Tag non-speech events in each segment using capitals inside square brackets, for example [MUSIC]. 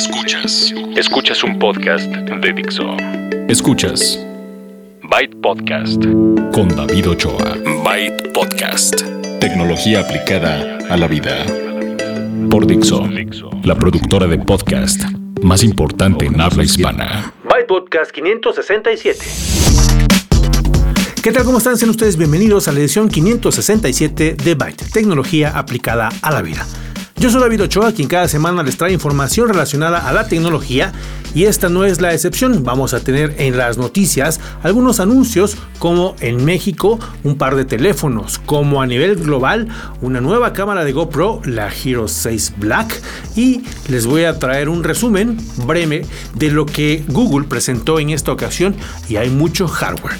Escuchas. Escuchas un podcast de Dixo. Escuchas. Byte Podcast. Con David Ochoa. Byte Podcast. Tecnología aplicada a la vida. Por Dixo. La productora de podcast más importante en habla hispana. Byte Podcast 567. ¿Qué tal? ¿Cómo están? Sean ustedes bienvenidos a la edición 567 de Byte, tecnología aplicada a la vida. Yo soy David Ochoa, quien cada semana les trae información relacionada a la tecnología y esta no es la excepción. Vamos a tener en las noticias algunos anuncios como en México un par de teléfonos, como a nivel global una nueva cámara de GoPro, la Hero 6 Black y les voy a traer un resumen breve de lo que Google presentó en esta ocasión y hay mucho hardware.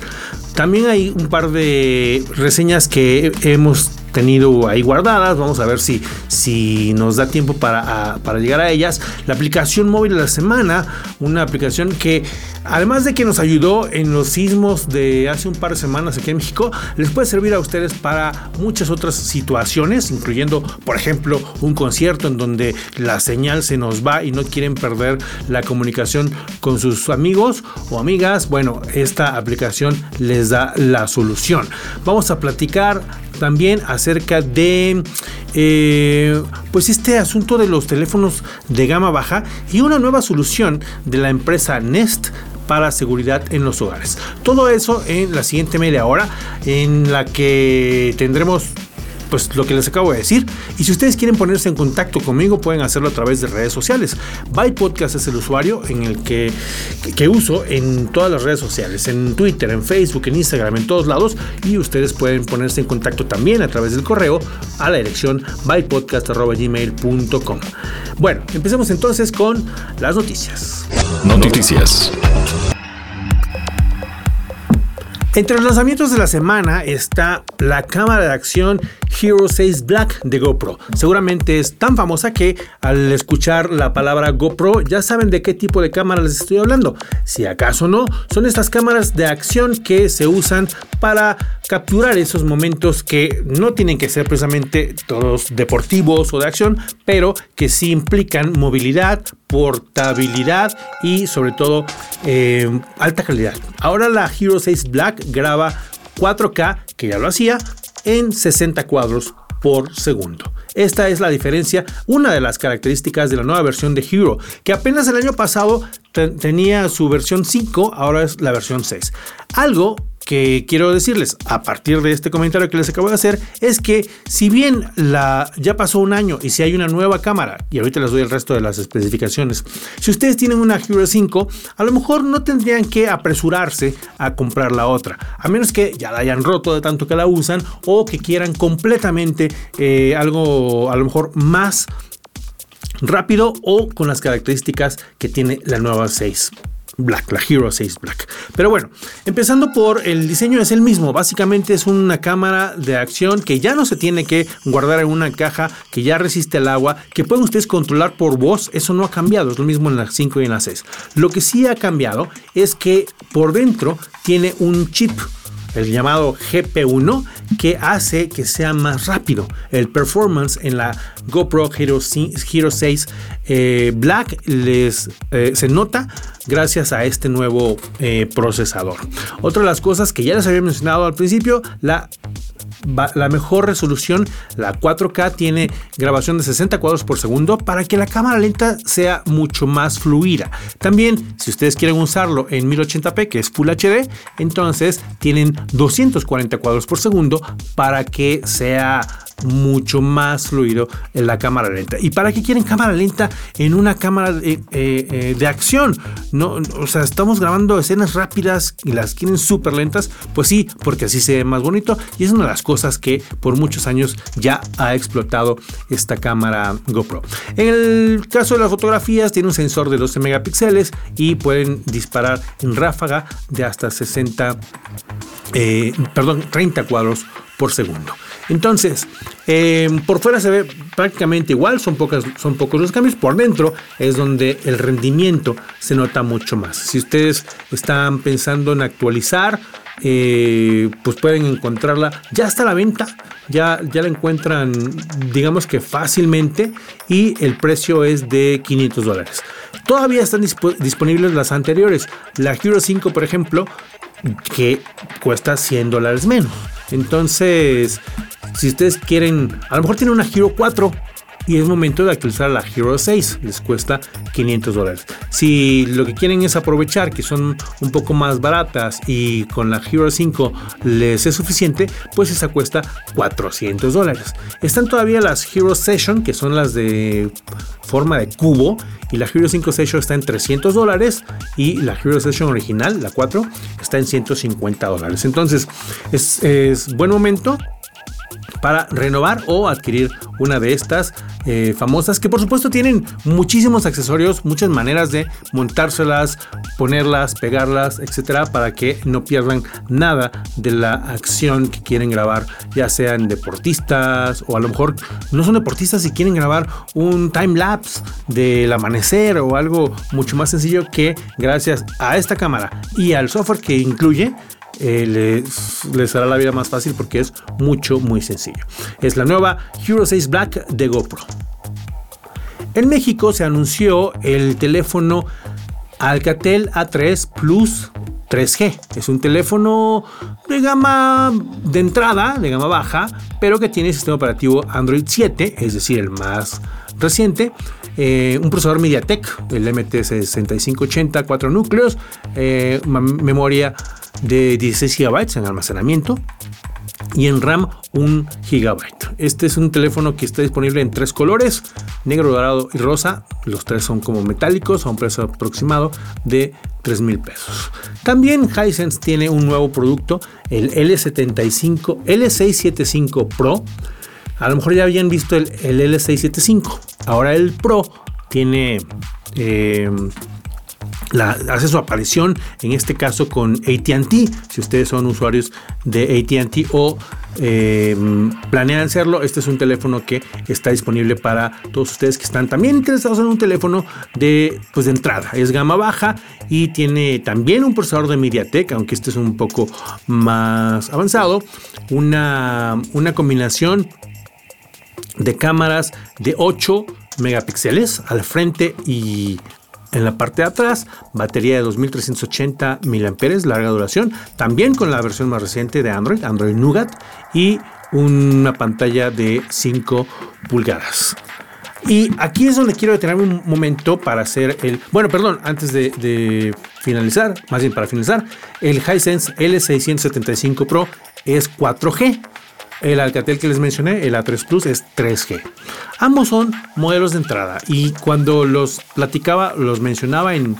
También hay un par de reseñas que hemos tenido ahí guardadas. Vamos a ver si, si nos da tiempo para, para, llegar a ellas. La aplicación móvil de la semana, una aplicación que además de que nos ayudó en los sismos de hace un par de semanas aquí en México, les puede servir a ustedes para muchas otras situaciones, incluyendo, por ejemplo, un concierto en donde la señal se nos va y no quieren perder la comunicación con sus amigos o amigas. Bueno, esta aplicación les da la solución. Vamos a platicar también acerca de eh, pues este asunto de los teléfonos de gama baja y una nueva solución de la empresa Nest para seguridad en los hogares. Todo eso en la siguiente media hora en la que tendremos pues lo que les acabo de decir. Y si ustedes quieren ponerse en contacto conmigo, pueden hacerlo a través de redes sociales. Byte Podcast es el usuario en el que, que, uso en todas las redes sociales, en Twitter, en Facebook, en Instagram, en todos lados. Y ustedes pueden ponerse en contacto también a través del correo a la dirección bytepodcast.gmail.com. Bueno, empecemos entonces con las noticias. Noticias. Entre los lanzamientos de la semana está la cámara de acción Hero 6 Black de GoPro. Seguramente es tan famosa que al escuchar la palabra GoPro ya saben de qué tipo de cámara les estoy hablando. Si acaso no, son estas cámaras de acción que se usan para capturar esos momentos que no tienen que ser precisamente todos deportivos o de acción, pero que sí implican movilidad, portabilidad y sobre todo eh, alta calidad. Ahora la Hero 6 Black graba 4K, que ya lo hacía, en 60 cuadros por segundo. Esta es la diferencia, una de las características de la nueva versión de Hero, que apenas el año pasado tenía su versión 5, ahora es la versión 6. Algo que quiero decirles a partir de este comentario que les acabo de hacer es que si bien la, ya pasó un año y si hay una nueva cámara, y ahorita les doy el resto de las especificaciones, si ustedes tienen una Hero 5, a lo mejor no tendrían que apresurarse a comprar la otra, a menos que ya la hayan roto de tanto que la usan o que quieran completamente eh, algo a lo mejor más rápido o con las características que tiene la nueva 6. Black, la Hero 6 Black. Pero bueno, empezando por el diseño es el mismo, básicamente es una cámara de acción que ya no se tiene que guardar en una caja, que ya resiste el agua, que pueden ustedes controlar por voz, eso no ha cambiado, es lo mismo en la 5 y en la 6. Lo que sí ha cambiado es que por dentro tiene un chip el llamado GP1, que hace que sea más rápido. El performance en la GoPro Hero, 6 eh, Black les, eh, se nota gracias a este nuevo eh, procesador. Otra de las cosas que ya les había mencionado al principio, la la mejor resolución, la 4K, tiene grabación de 60 cuadros por segundo para que la cámara lenta sea mucho más fluida. También, si ustedes quieren usarlo en 1080p, que es Full HD, entonces tienen 240 cuadros por segundo para que sea mucho más fluido en la cámara lenta. ¿Y para qué quieren cámara lenta en una cámara de, eh, eh, de acción? No, o sea, estamos grabando escenas rápidas y las quieren súper lentas. Pues sí, porque así se ve más bonito y es una de las cosas que por muchos años ya ha explotado esta cámara GoPro. En el caso de las fotografías, tiene un sensor de 12 megapíxeles y pueden disparar en ráfaga de hasta 60, eh, perdón, 30 cuadros por segundo. Entonces, em, por fuera se ve prácticamente igual, son, son pocos los cambios. Por dentro es donde el rendimiento se nota mucho más. Si ustedes están pensando en actualizar, eh, pues pueden encontrarla. Ya está a la venta, ya, ya la encuentran, digamos que fácilmente, y el precio es de 500 dólares. Todavía están disponibles las anteriores. La Hero 5, por ejemplo, que cuesta 100 dólares menos. Entonces, si ustedes quieren, a lo mejor tienen una Hero 4 y es momento de actualizar la Hero 6. Les cuesta 500 dólares. Si lo que quieren es aprovechar que son un poco más baratas y con la Hero 5 les es suficiente, pues esa cuesta 400 dólares. Están todavía las Hero Session, que son las de forma de cubo, y la Hero 5 Session está en 300 dólares y la Hero Session original, la 4, está en 150 dólares. Entonces es, es buen momento para renovar o adquirir una de estas eh, famosas que por supuesto tienen muchísimos accesorios, muchas maneras de montárselas, ponerlas, pegarlas, etcétera, para que no pierdan nada de la acción que quieren grabar, ya sean deportistas o a lo mejor no son deportistas y quieren grabar un time lapse del amanecer o algo mucho más sencillo que gracias a esta cámara y al software que incluye eh, les, les, hará la vida más fácil porque es mucho, muy sencillo. Es la nueva Hero 6 Black de GoPro. En México se anunció el teléfono Alcatel A3 Plus 3G. Es un teléfono de gama de entrada, de gama baja, pero que tiene sistema operativo Android 7, es decir, el más reciente. Eh, un procesador MediaTek, el MT6580, 4 núcleos, eh, memoria de 16 GB en almacenamiento y en RAM 1 GB. Este es un teléfono que está disponible en tres colores, negro, dorado y rosa. Los tres son como metálicos a un precio aproximado de 3 mil pesos. También Hisense tiene un nuevo producto, el L75, L675 Pro. A lo mejor ya habían visto el, L675. Ahora el Pro tiene eh, hace su aparición en este caso con ATT. Si ustedes son usuarios de ATT o eh, planean hacerlo, este es un teléfono que está disponible para todos ustedes que están también interesados en un teléfono de, pues de entrada. Es gama baja y tiene también un procesador de MediaTek, aunque este es un poco más avanzado. Una, una combinación de cámaras de 8 megapíxeles al frente y en la parte de atrás, batería de 2380 mAh, larga duración, también con la versión más reciente de Android, Android Nougat, y una pantalla de 5 pulgadas. Y aquí es donde quiero detenerme un momento para hacer el. Bueno, perdón, antes de, de finalizar, más bien para finalizar, el Hisense L675 Pro es 4G. El Alcatel que les mencioné, el A3 Plus, es 3G. Ambos son modelos de entrada y cuando los platicaba, los mencionaba en,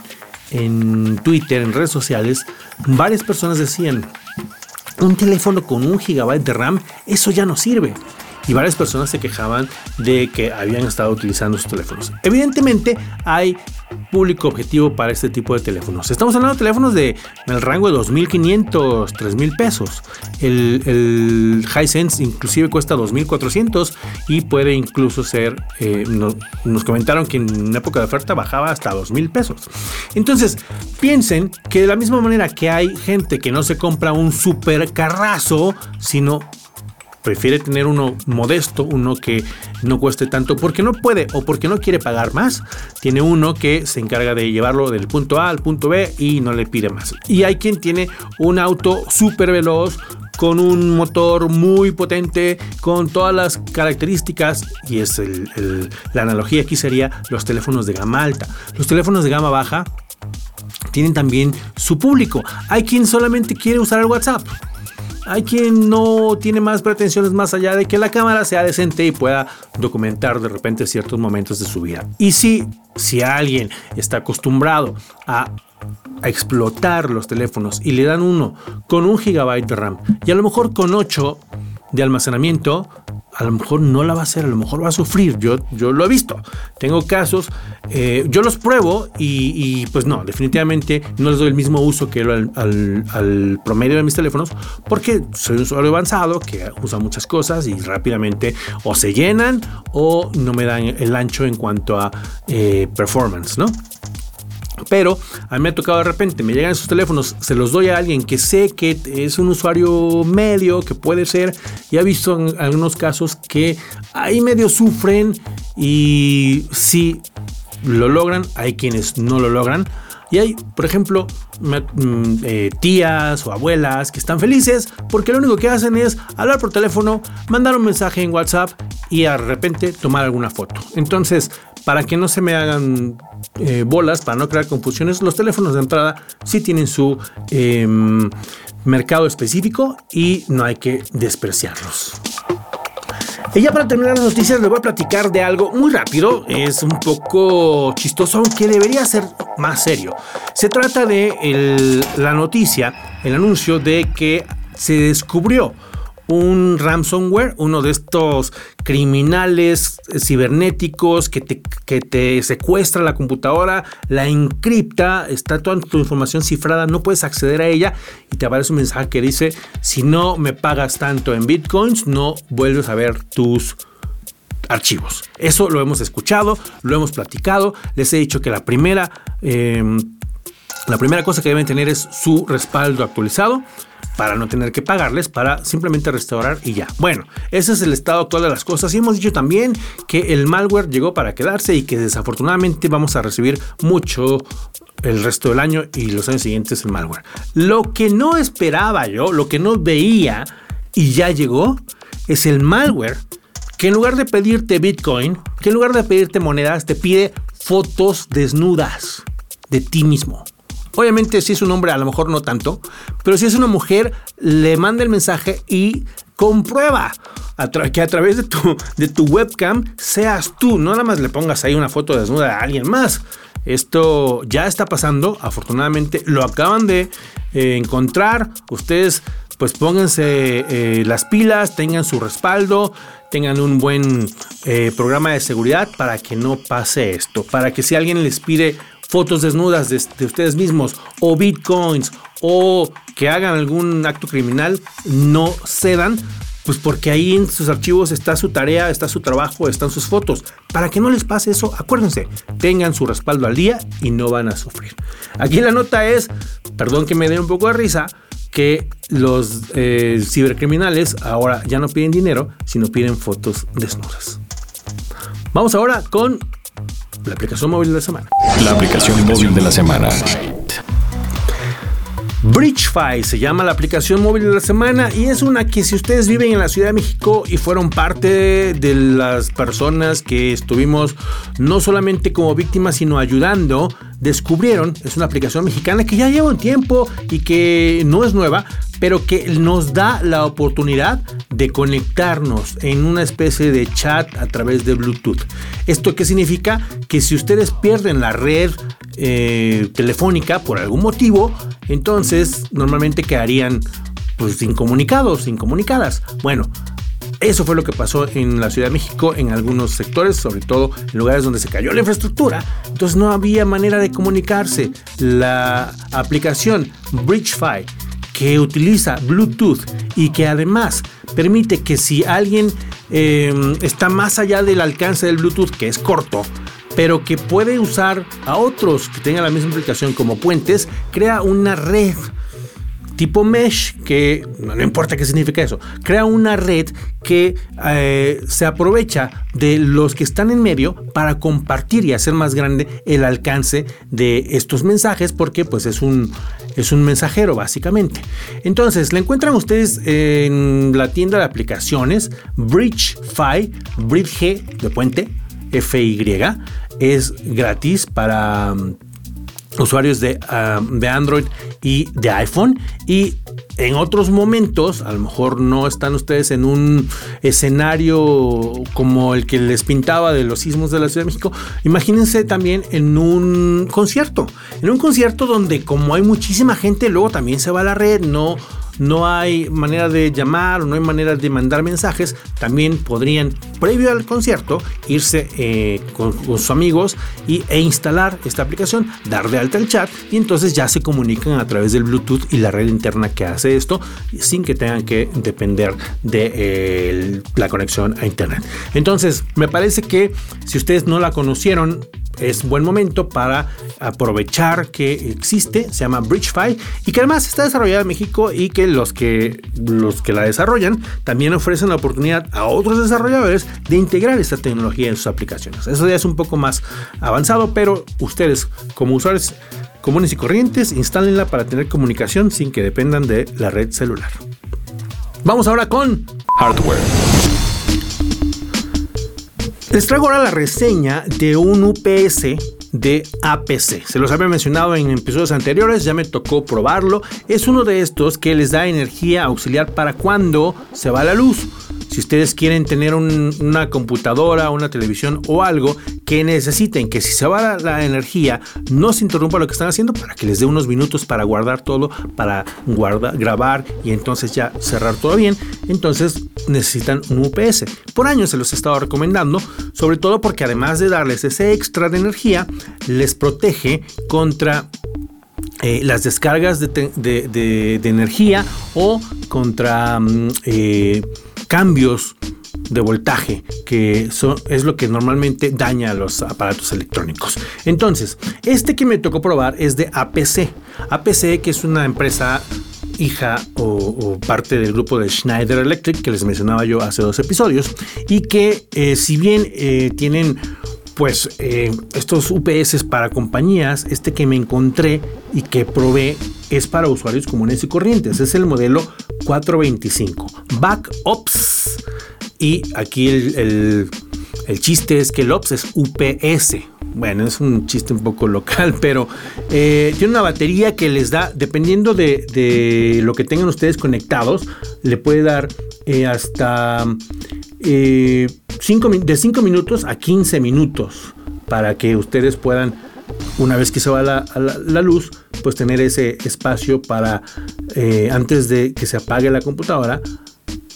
en Twitter, en redes sociales, varias personas decían, un teléfono con un gigabyte de RAM, eso ya no sirve y varias personas se quejaban de que habían estado utilizando sus teléfonos. Evidentemente hay público objetivo para este tipo de teléfonos. Estamos hablando de teléfonos de el rango de 2.500, 3.000 pesos. El, el Hisense inclusive cuesta 2.400 y puede incluso ser, eh, nos comentaron que en época de oferta bajaba hasta 2.000 pesos. Entonces, piensen que de la misma manera que hay gente que no se compra un super carrazo, sino prefiere tener uno modesto, uno que no cueste tanto porque no puede o porque no quiere pagar más. Tiene uno que se encarga de llevarlo del punto A al punto B y no le pide más. Y hay quien tiene un auto súper veloz con un motor muy potente, con todas las características, y es la analogía aquí sería los teléfonos de gama alta. Los teléfonos de gama baja tienen también su público. Hay quien solamente quiere usar el WhatsApp hay quien no tiene más pretensiones más allá de que la cámara sea decente y pueda documentar de repente ciertos momentos de su vida. Y si, si alguien está acostumbrado a explotar los teléfonos y le dan uno con un gigabyte de RAM y a lo mejor con 8 de almacenamiento, a lo mejor no la va a hacer, a lo mejor va a sufrir. Yo, yo lo he visto. Tengo casos, eh, yo los pruebo y, pues no, definitivamente no les doy el mismo uso que al, al, promedio de mis teléfonos porque soy un usuario avanzado que usa muchas cosas y rápidamente o se llenan o no me dan el ancho en cuanto a eh, performance, ¿no? Pero a mí me ha tocado de repente, me llegan esos teléfonos, se los doy a alguien que sé que es un usuario medio, que puede ser, y ha visto en algunos casos que ahí medio sufren y sí lo logran, hay quienes no lo logran. Y hay, por ejemplo, mm, eh, tías o abuelas que están felices porque lo único que hacen es hablar por teléfono, mandar un mensaje en WhatsApp y de repente tomar alguna foto. Entonces, para que no se me hagan eh, bolas, para no crear confusiones, los teléfonos de entrada sí tienen su em, mercado específico y no hay que despreciarlos. Y ya para terminar las noticias les voy a platicar de algo muy rápido, es un poco chistoso, aunque debería ser más serio. Se trata de la noticia, el anuncio de que se descubrió un ransomware, uno de estos criminales cibernéticos que te, que te secuestra la computadora, la encripta, está toda tu información cifrada, no puedes acceder a ella y te aparece un mensaje que dice, si no me pagas tanto en bitcoins, no vuelves a ver tus archivos. Eso lo hemos escuchado, lo hemos platicado, les he dicho que la primera... Em, la primera cosa que deben tener es su respaldo actualizado para no tener que pagarles, para simplemente restaurar y ya. Bueno, ese es el estado actual de las cosas y hemos dicho también que el malware llegó para quedarse y que desafortunadamente vamos a recibir mucho el resto del año y los años siguientes el malware. Lo que no esperaba yo, lo que no veía y ya llegó, es el malware que en lugar de pedirte Bitcoin, que en lugar de pedirte monedas, te pide fotos desnudas de ti mismo. Obviamente si es un hombre a lo mejor no tanto, pero si es una mujer le manda el mensaje y comprueba que a través de tu, webcam seas tú, no nada más le pongas ahí una foto desnuda a alguien más. Esto ya está pasando, afortunadamente lo acaban de eh, encontrar. Ustedes pues pónganse eh, las pilas, tengan su respaldo, tengan un buen eh, programa de seguridad para que no pase esto, para que si alguien les pide fotos desnudas de, ustedes mismos o bitcoins o que hagan algún acto criminal, no cedan, pues porque ahí en sus archivos está su tarea, está su trabajo, están sus fotos. Para que no les pase eso, acuérdense, tengan su respaldo al día y no van a sufrir. Aquí la nota es, perdón que me dé un poco de risa, que los eh, cibercriminales ahora ya no piden dinero, sino piden fotos desnudas. Vamos ahora con la aplicación móvil de la semana. La aplicación móvil de la semana. BridgeFi se llama la aplicación móvil de la semana y es una que si ustedes viven en la Ciudad de México y fueron parte de las personas que estuvimos no solamente como víctimas sino ayudando, descubrieron, es una aplicación mexicana que ya lleva un tiempo y que no es nueva, pero que nos da la oportunidad de conectarnos en una especie de chat a través de Bluetooth. ¿Esto qué significa? Que si ustedes pierden la red eh, telefónica por algún motivo, entonces normalmente quedarían pues incomunicados, incomunicadas. Bueno, eso fue lo que pasó en la Ciudad de México, en algunos sectores, sobre todo en lugares donde se cayó la infraestructura. Entonces no había manera de comunicarse. La aplicación BridgeFi que utiliza Bluetooth y que además permite que si alguien em, está más allá del alcance del Bluetooth, que es corto, pero que puede usar a otros que tengan la misma aplicación como puentes, crea una red tipo mesh, que no importa qué significa eso, crea una red que eh, se aprovecha de los que están en medio para compartir y hacer más grande el alcance de estos mensajes, porque pues es un, es un mensajero básicamente. Entonces, la encuentran ustedes en la tienda de aplicaciones BridgeFi, Bridge de puente, FY, es gratis para usuarios de, ah, de, Android y de iPhone. Y en otros momentos, a lo mejor no están ustedes en un escenario como el que les pintaba de los sismos de la Ciudad de México, imagínense también en un concierto, en un concierto donde como hay muchísima gente, luego también se va a la red, no no hay manera de llamar o no hay manera de mandar mensajes, también podrían, previo al concierto, irse eh, con, sus amigos y, e instalar esta aplicación, dar de alta el chat y entonces ya se comunican a través del Bluetooth y la red interna que hace esto sin que tengan que depender de la conexión a Internet. Entonces, me parece que si ustedes no la conocieron, es buen momento para aprovechar que existe, se llama BridgeFi y que además está desarrollada en México y que los que los que la desarrollan también ofrecen la oportunidad a otros desarrolladores de integrar esta tecnología en sus aplicaciones. Eso ya es un poco más avanzado, pero ustedes como usuarios comunes y corrientes, instálenla para tener comunicación sin que dependan de la red celular. Vamos ahora con hardware. Les traigo ahora la reseña de un UPS de APC. Se los había mencionado en episodios anteriores, ya me tocó probarlo. Es uno de estos que les da energía auxiliar para cuando se va la luz. Si ustedes quieren tener una computadora, una televisión o algo que necesiten que si se va la, energía no se interrumpa lo que están haciendo para que les dé unos minutos para guardar todo, para guardar, grabar y entonces ya cerrar todo bien, entonces necesitan un UPS. Por años se los he estado recomendando, sobre todo porque además de darles ese extra de energía, les protege contra eh, las descargas de, energía o contra mm, eh, cambios de voltaje, que es lo que normalmente daña a los aparatos electrónicos. Entonces, este que me tocó probar es de APC. APC, que es una empresa hija o, parte del grupo de Schneider Electric que les mencionaba yo hace dos episodios y que eh, si bien eh, tienen pues eh, estos UPS para compañías, este que me encontré y que probé es para usuarios comunes y corrientes. Es el modelo 425. Backups. Y aquí el, chiste es que el OPS es UPS. Bueno, es un chiste un poco local, [LAUGHS] pero eh, tiene una batería que les da, dependiendo de, lo que tengan ustedes conectados, le puede dar eh, hasta de 5 minutos a 15 minutos para que ustedes puedan, una vez que se va la, luz, pues tener ese espacio para, eh, antes de que se apague la computadora,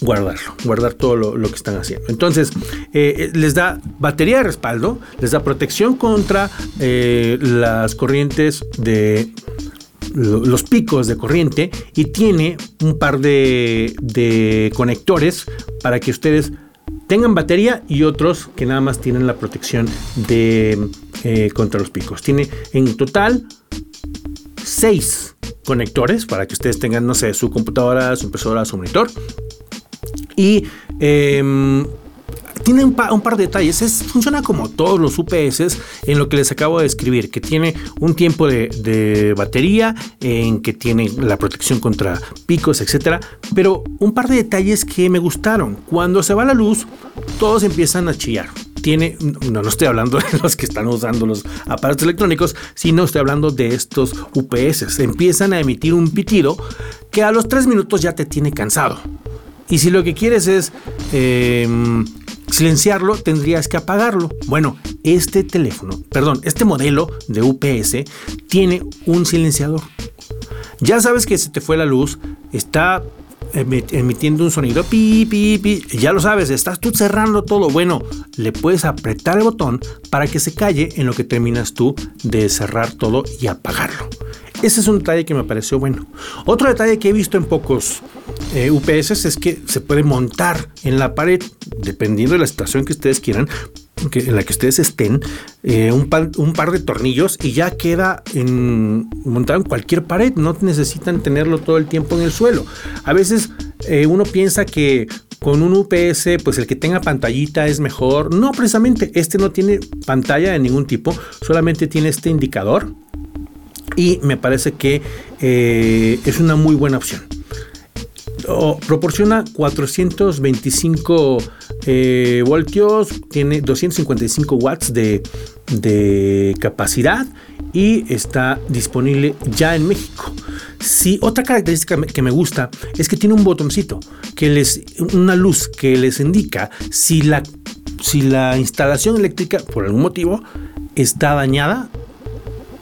guardarlo, guardar todo lo, que están haciendo. Entonces, eh, les da batería de respaldo, les da protección contra eh, las corrientes de los picos de corriente y tiene un par de, conectores para que ustedes tengan batería y otros que nada más tienen la protección de eh, contra los picos. Tiene en total seis conectores para que ustedes tengan, no sé, su computadora, su impresora, su monitor. Y em, tiene un, par de detalles. Es, funciona como todos los UPS en lo que les acabo de describir, que tiene un tiempo de, batería, en que tiene la protección contra picos, etcétera. Pero un par de detalles que me gustaron. Cuando se va la luz, todos empiezan a chillar tiene, no, estoy hablando de los que están usando los aparatos electrónicos, sino estoy hablando de estos UPS. Empiezan a emitir un pitido que a los tres minutos ya te tiene cansado. Y si lo que quieres es em, silenciarlo, tendrías que apagarlo. Bueno, este teléfono, perdón, este modelo de UPS tiene un silenciador. Ya sabes que se te fue la luz, está emitiendo un sonido, pi, pi, pi, ya lo sabes, estás tú cerrando todo. Bueno, le puedes apretar el botón para que se calle en lo que terminas tú de cerrar todo y apagarlo. Ese es un detalle que me pareció bueno. Otro detalle que he visto en pocos eh, UPS es que se puede montar en la pared, dependiendo de la situación que ustedes quieran, en la que ustedes estén, eh, un, par, de tornillos y ya queda montado en cualquier pared. No necesitan tenerlo todo el tiempo en el suelo. A veces eh, uno piensa que con un UPS, pues el que tenga pantallita es mejor. No, precisamente, este no tiene pantalla de ningún tipo, solamente tiene este indicador. Y me parece que es una muy buena opción proporciona 425 eh, voltios, tiene 255 watts de, capacidad y está disponible ya en México. Si otra característica que me gusta es que tiene un botoncito que les una luz que les indica si la si la instalación eléctrica por algún motivo está dañada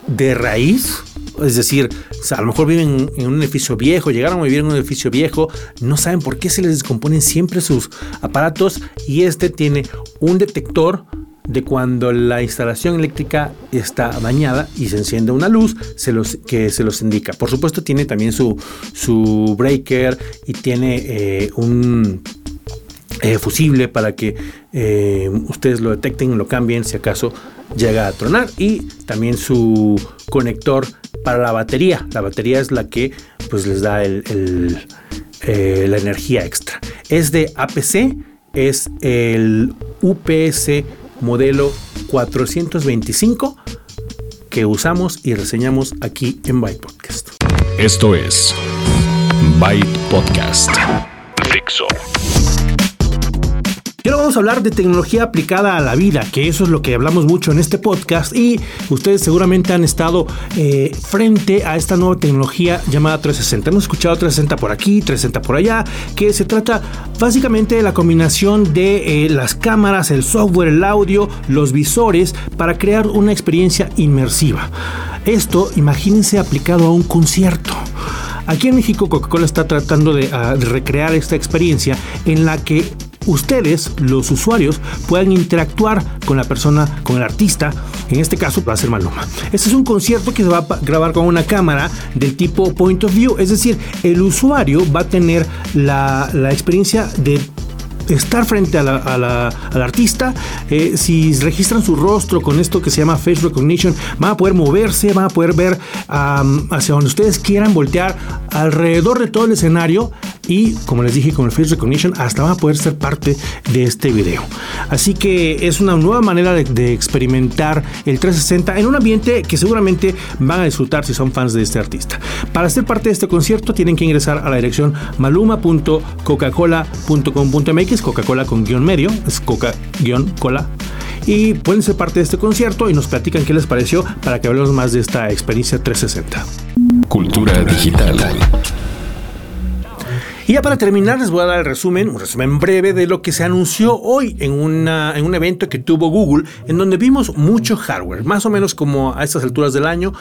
de raíz es decir, a lo mejor viven en un edificio viejo, llegaron a vivir en un edificio viejo, no saben por qué se les descomponen siempre sus aparatos y este tiene un detector de cuando la instalación eléctrica está dañada y se enciende una luz que se los indica. Por supuesto tiene también su, su breaker y tiene eh, un eh, fusible para que eh, ustedes lo detecten lo cambien si acaso llega a tronar y también su conector para la batería. La batería es la que pues les da el, eh, la energía extra. Es de APC, es el UPS modelo 425 que usamos y reseñamos aquí en Byte Podcast. Esto es Byte Podcast. Dixo. Y ahora vamos a hablar de tecnología aplicada a la vida, que eso es lo que hablamos mucho en este podcast y ustedes seguramente han estado eh, frente a esta nueva tecnología llamada 360. Hemos escuchado 360 por aquí, 360 por allá, que se trata básicamente de la combinación de eh, las cámaras, el software, el audio, los visores para crear una experiencia inmersiva. Esto, imagínense aplicado a un concierto. Aquí en México Coca-Cola está tratando de, ah, de recrear esta experiencia en la que ustedes, los usuarios, puedan interactuar con la persona, con el artista. En este caso va a ser Maluma. Este es un concierto que se va a grabar con una cámara del tipo point of view, es decir, el usuario va a tener la, la experiencia de estar frente a la, al artista. Eh, si registran su rostro con esto que se llama face recognition, van a poder moverse, van a poder ver hacia donde ustedes quieran voltear alrededor de todo el escenario y como les dije con el face recognition hasta van a poder ser parte de este video. Así que es una nueva manera de, de experimentar el 360 en un ambiente que seguramente van a disfrutar si son fans de este artista. Para ser parte de este concierto tienen que ingresar a la dirección maluma.coca-cola.com.mx Coca-Cola con guion medio, es Coca-Cola. Y pueden ser parte de este concierto y nos platican qué les pareció para que hablemos más de esta experiencia 360. Cultura digital. Y ya para terminar les voy a dar el resumen, un resumen breve de lo que se anunció hoy en, una, en un evento que tuvo Google, en donde vimos mucho hardware, más o menos como a estas alturas del año,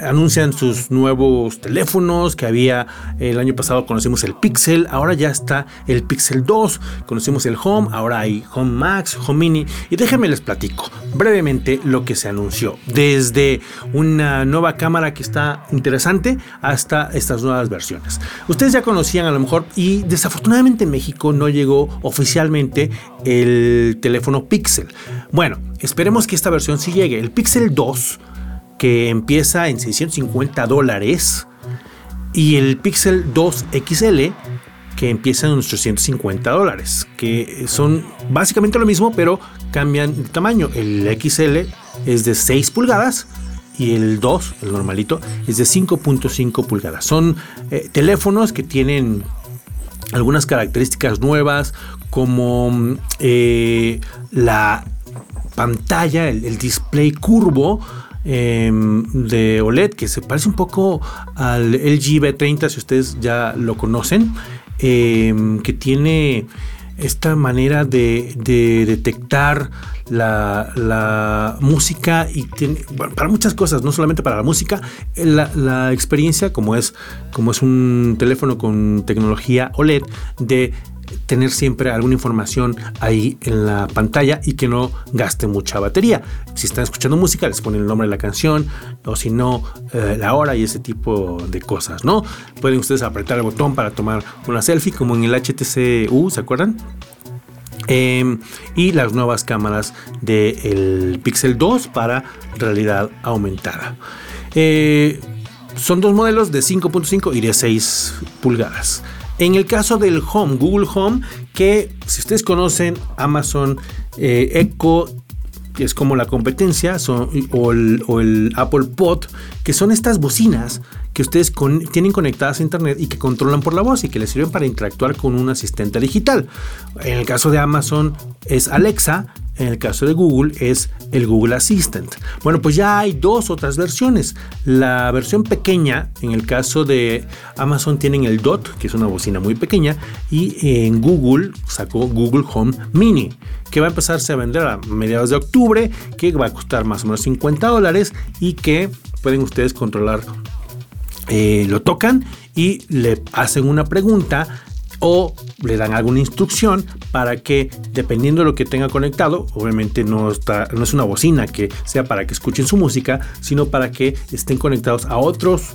anuncian sus nuevos teléfonos, que había el año pasado conocimos el Pixel, ahora ya está el Pixel 2, conocimos el Home, ahora hay Home Max, Home Mini, y déjenme les platico brevemente lo que se anunció, desde una nueva cámara que está interesante hasta estas nuevas versiones. Ustedes ya conocían a lo mejor y desafortunadamente en México no llegó oficialmente el teléfono Pixel. Bueno, esperemos que esta versión sí llegue. El Pixel 2, que empieza en 650 dólares, y el Pixel 2 XL, que empieza en unos 350 dólares, que son básicamente lo mismo, pero cambian de tamaño. El XL es de 6 pulgadas y el 2, el normalito, es de 5.5 pulgadas. Son eh, teléfonos que tienen algunas características nuevas como eh, la pantalla, el, display curvo em, de OLED que se parece un poco al LG B30 si ustedes ya lo conocen, em, que tiene esta manera de, detectar la, música y para muchas cosas, no solamente para la música, la, experiencia como es, como es un teléfono con tecnología OLED de tener siempre alguna información ahí en la pantalla y que no gaste mucha batería. Si están escuchando música, les ponen el nombre de la canción o si no, eh, la hora y ese tipo de cosas, ¿no? Pueden ustedes apretar el botón para tomar una selfie como en el HTC U, ¿se acuerdan? Em, y las nuevas cámaras del Pixel 2 para realidad aumentada. Eh, son dos modelos de 5.5 y de 6 pulgadas. En el caso del Home, Google Home, que si ustedes conocen Amazon eh, Echo, que es como la competencia, o, el, Apple Pod, que son estas bocinas que ustedes tienen conectadas a internet y que controlan por la voz y que les sirven para interactuar con un asistente digital. En el caso de Amazon es Alexa, en el caso de Google es el Google Assistant. Bueno, pues ya hay dos otras versiones. La versión pequeña, en el caso de Amazon tienen el Dot, que es una bocina muy pequeña, y en Google sacó Google Home Mini, que va a empezarse a vender a mediados de octubre, que va a costar más o menos 50 dólares y que pueden ustedes controlar. Eh, lo tocan y le hacen una pregunta o le dan alguna instrucción para que dependiendo de lo que tenga conectado, obviamente no, está, no es una bocina que sea para que escuchen su música, sino para que estén conectados a otros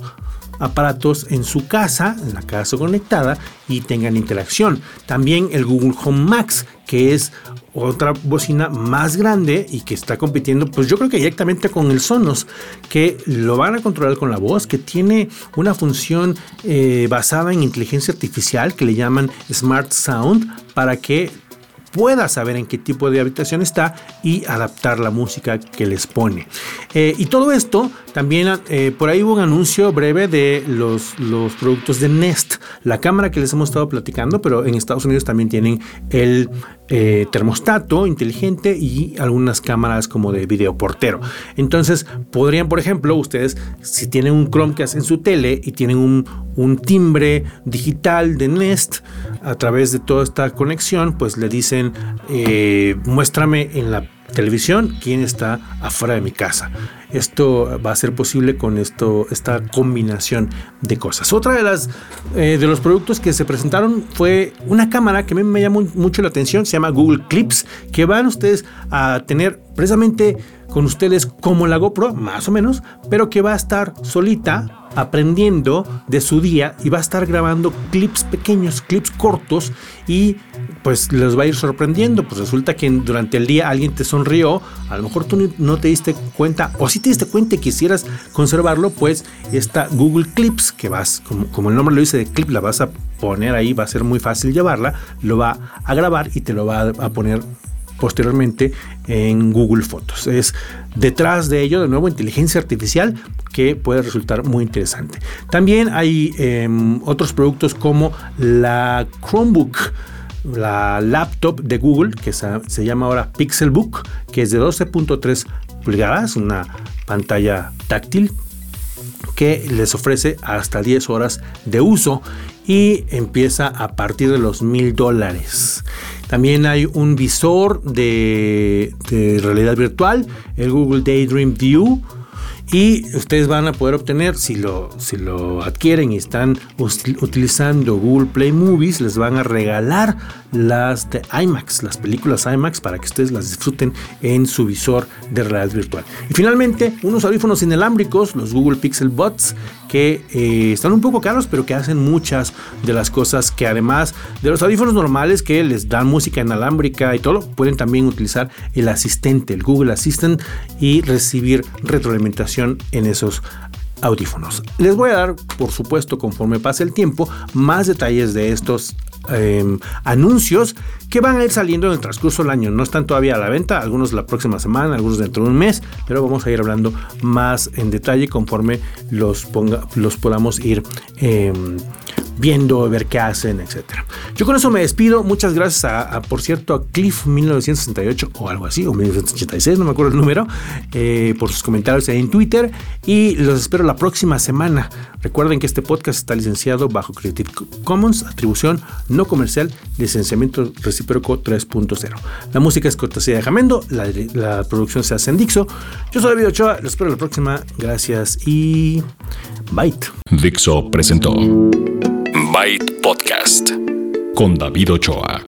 aparatos en su casa, en la casa conectada y tengan interacción. También el Google Home Max, que es otra bocina más grande y que está compitiendo, pues yo creo que directamente con el Sonos, que lo van a controlar con la voz, que tiene una función eh, basada en inteligencia artificial que le llaman Smart Sound para que pueda saber en qué tipo de habitación está y adaptar la música que les pone. Eh, y todo esto, también eh, por ahí hubo un anuncio breve de los, los productos de Nest, la cámara que les hemos estado platicando, pero en Estados Unidos también tienen el eh, termostato inteligente y algunas cámaras como de video portero. Entonces, podrían, por ejemplo, ustedes, si tienen un Chromecast en su tele y tienen un, un timbre digital de Nest a través de toda esta conexión, pues le dicen, eh, muéstrame en la televisión quién está afuera de mi casa. Esto va a ser posible con esto, esta combinación de cosas. Otra de las eh, de los productos que se presentaron fue una cámara que me llamó mucho la atención, se llama Google Clips, que van ustedes a tener precisamente con ustedes como la GoPro, más o menos, pero que va a estar solita aprendiendo de su día y va a estar grabando clips pequeños, clips cortos y pues les va a ir sorprendiendo. Pues resulta que durante el día alguien te sonrió, a lo mejor tú no te diste cuenta o si te diste cuenta y quisieras conservarlo, pues está Google Clips que vas, como, como el nombre lo dice de clip, la vas a poner ahí, va a ser muy fácil llevarla, lo va a grabar y te lo va a poner posteriormente en Google Fotos. Es detrás de ello, de nuevo, inteligencia artificial que puede resultar muy interesante. También hay em, otros productos como la Chromebook la laptop de Google que se, llama ahora Pixelbook, que es de 12.3 pulgadas, una pantalla táctil que les ofrece hasta 10 horas de uso y empieza a partir de los mil dólares. También hay un visor de, realidad virtual, el Google Daydream View. Y ustedes van a poder obtener, si lo, si lo adquieren y están utilizando Google Play Movies, les van a regalar las de IMAX, las películas IMAX, para que ustedes las disfruten en su visor de realidad virtual. Y finalmente, unos audífonos inalámbricos, los Google Pixel Buds, que eh, están un poco caros, pero que hacen muchas de las cosas que además de los audífonos normales que les dan música inalámbrica y todo, pueden también utilizar el asistente, el Google Assistant y recibir retroalimentación en esos audífonos. Les voy a dar, por supuesto, conforme pase el tiempo, más detalles de estos Em, anuncios que van a ir saliendo en el transcurso del año. No están todavía a la venta, algunos la próxima semana, algunos dentro de un mes, pero vamos a ir hablando más en detalle conforme los, ponga, los podamos ir em, viendo, ver qué hacen, etcétera. Yo con eso me despido. Muchas gracias a, por cierto, a Cliff 1968 o algo así, o 1986, no me acuerdo el número, eh, por sus comentarios en Twitter. Y los espero la próxima semana. Recuerden que este podcast está licenciado bajo Creative Commons, atribución no comercial, licenciamiento recíproco 3.0. La música es cortesía de Jamendo, la, producción se hace en Dixo. Yo soy David Ochoa, los espero la próxima. Gracias y Byte. Dixo presentó. Byte Podcast con David Ochoa.